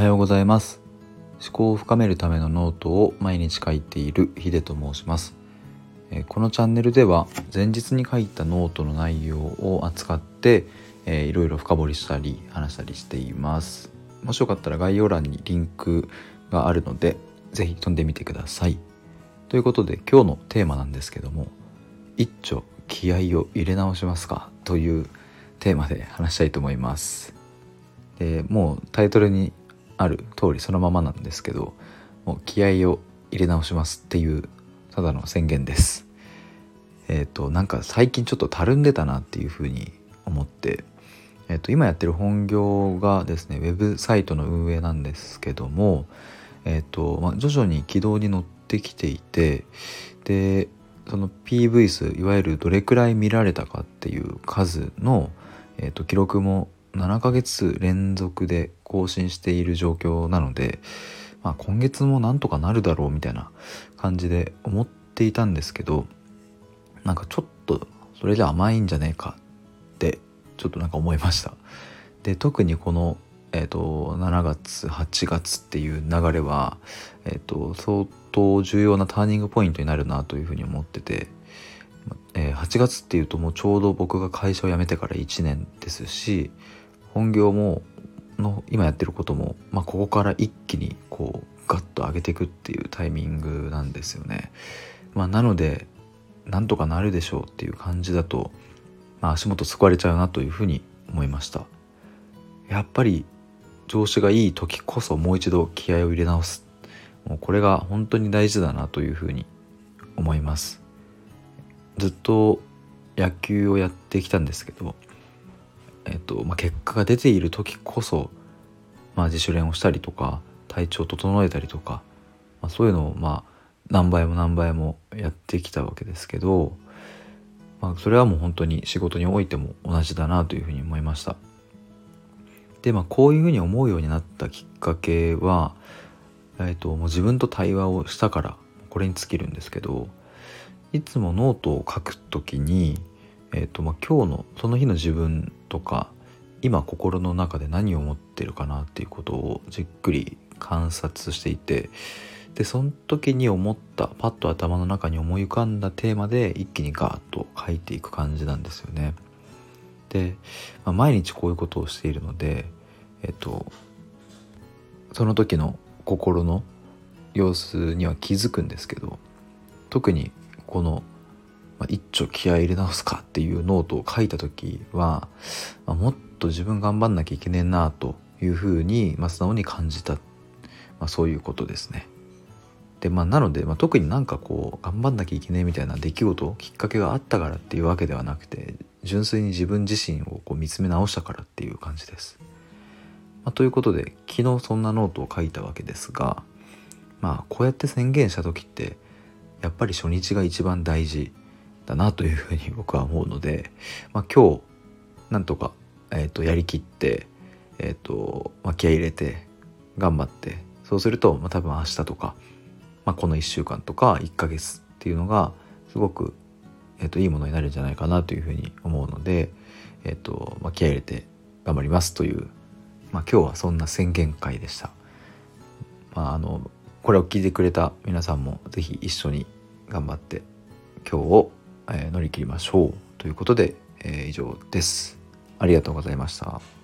はようございます。思考を深めるためのノートを毎日書いているヒデと申します。このチャンネルでは前日に書いたノートの内容を扱っていろいろ深掘りしたり話したりしています。もしよかったら概要欄にリンクがあるので是非飛んでみてください。ということで今日のテーマなんですけども一丁気合を入れ直しますか？というテーマで話したいと思います。でもうタイトルにある通りそのままなんですけどもう気合を入れ直しますっていうただの宣言です。えっ、ー、となんか最近ちょっとたるんでたなっていうふうに思ってえー、と今やってる本業がですねウェブサイトの運営なんですけども、えーとまあ、徐々に軌道に乗ってきていてでその PV 数いわゆるどれくらい見られたかっていう数の、えー、と記録も7ヶ月連続で更新している状況なので、まあ、今月もなんとかなるだろうみたいな感じで思っていたんですけどなんかちょっとそれじゃ甘いんじゃねえかってちょっとなんか思いました。で特にこの、えーと、7月8月っていう流れは、えーと、相当重要なターニングポイントになるなというふうに思ってて、えー、8月っていうともうちょうど僕が会社を辞めてから1年ですし本業もの今やってることも、まあ、ここから一気にこうガッと上げていくっていうタイミングなんですよね。まあ、なのでなんとかなるでしょうっていう感じだとまあ、足元救われちゃうなというふうに思いました。やっぱり調子がいい時こそもう一度気合を入れ直す。もうこれが本当に大事だなというふうに思います。ずっと野球をやってきたんですけど、えっとまあ、結果が出ている時こそ、まあ、自主練をしたりとか体調を整えたりとか、まあ、そういうのをまあ何倍も何倍もやってきたわけですけどまあ、それはもう本当に仕事においても同じだなというふうに思いました。でまあこういうふうに思うようになったきっかけは、えーと、もう自分と対話をしたからこれに尽きるんですけどいつもノートを書くときに、えーとまあ、今日のその日の自分とか今心の中で何を思ってるかなっていうことをじっくり観察していてでその時に思ったパッと頭の中に思い浮かんだテーマで一気にガーッと書いていく感じなんですよね。で、まあ、毎日こういうことをしているのでえっとその時の心の様子には気づくんですけど特にこのまあ、一丁気合い入れ直すかっていうノートを書いた時は、まあ、もっと自分頑張んなきゃいけねえなというふうに、まあ、素直に感じた、まあ、そういうことですね。でまあなので、まあ、特になんかこう頑張んなきゃいけないみたいな出来事きっかけがあったからっていうわけではなくて純粋に自分自身をこう見つめ直したからっていう感じです。まあ、ということで昨日そんなノートを書いたわけですがまあこうやって宣言した時ってやっぱり初日が一番大事だなというふうに僕は思うので、まあ、今日なんとか、えー、とやりきって、えーとまあ、気合い入れて頑張ってそうすると、まあ、多分明日とかまあ、この1週間とか1ヶ月っていうのがすごく、えー、といいものになるんじゃないかなというふうに思うので、えーとまあ、気合入れて頑張りますという、まあ、今日はそんな宣言会でした。まあ、あのこれを聞いてくれた皆さんも是非一緒に頑張って今日を、え、乗り切りましょうということで、えー、以上です。ありがとうございました。